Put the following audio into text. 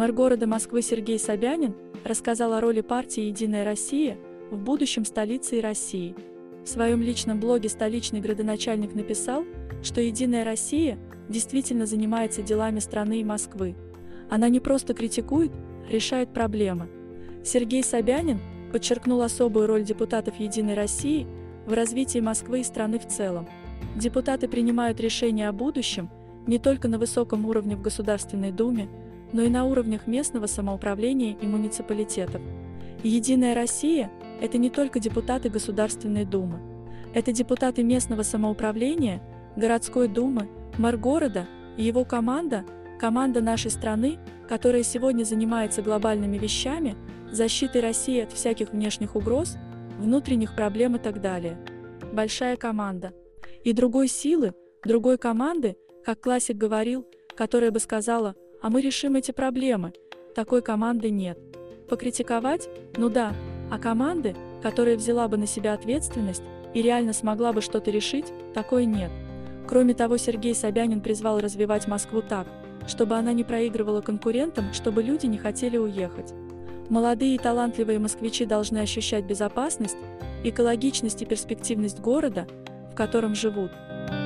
Мэр города Москвы Сергей Собянин рассказал о роли партии «Единая Россия» в будущем столице России. В своем личном блоге столичный градоначальник написал, что «Единая Россия» действительно занимается делами страны и Москвы. Она не просто критикует, решает проблемы. Сергей Собянин подчеркнул особую роль депутатов «Единой России» в развитии Москвы и страны в целом. Депутаты принимают решения о будущем не только на высоком уровне в Государственной Думе, но и на уровнях местного самоуправления и муниципалитетов. Единая Россия – это не только депутаты Государственной Думы. Это депутаты местного самоуправления, городской думы, мэр города и его команда, команда нашей страны, которая сегодня занимается глобальными вещами, защитой России от всяких внешних угроз, внутренних проблем и так далее. Большая команда. И другой силы, другой команды, как классик говорил, которая бы сказала – а мы решим эти проблемы. Такой команды нет. Покритиковать? Ну да, а команды, которая взяла бы на себя ответственность и реально смогла бы что-то решить, такой нет. Кроме того, Сергей Собянин призвал развивать Москву так, чтобы она не проигрывала конкурентам, чтобы люди не хотели уехать. Молодые и талантливые москвичи должны ощущать безопасность, экологичность и перспективность города, в котором живут –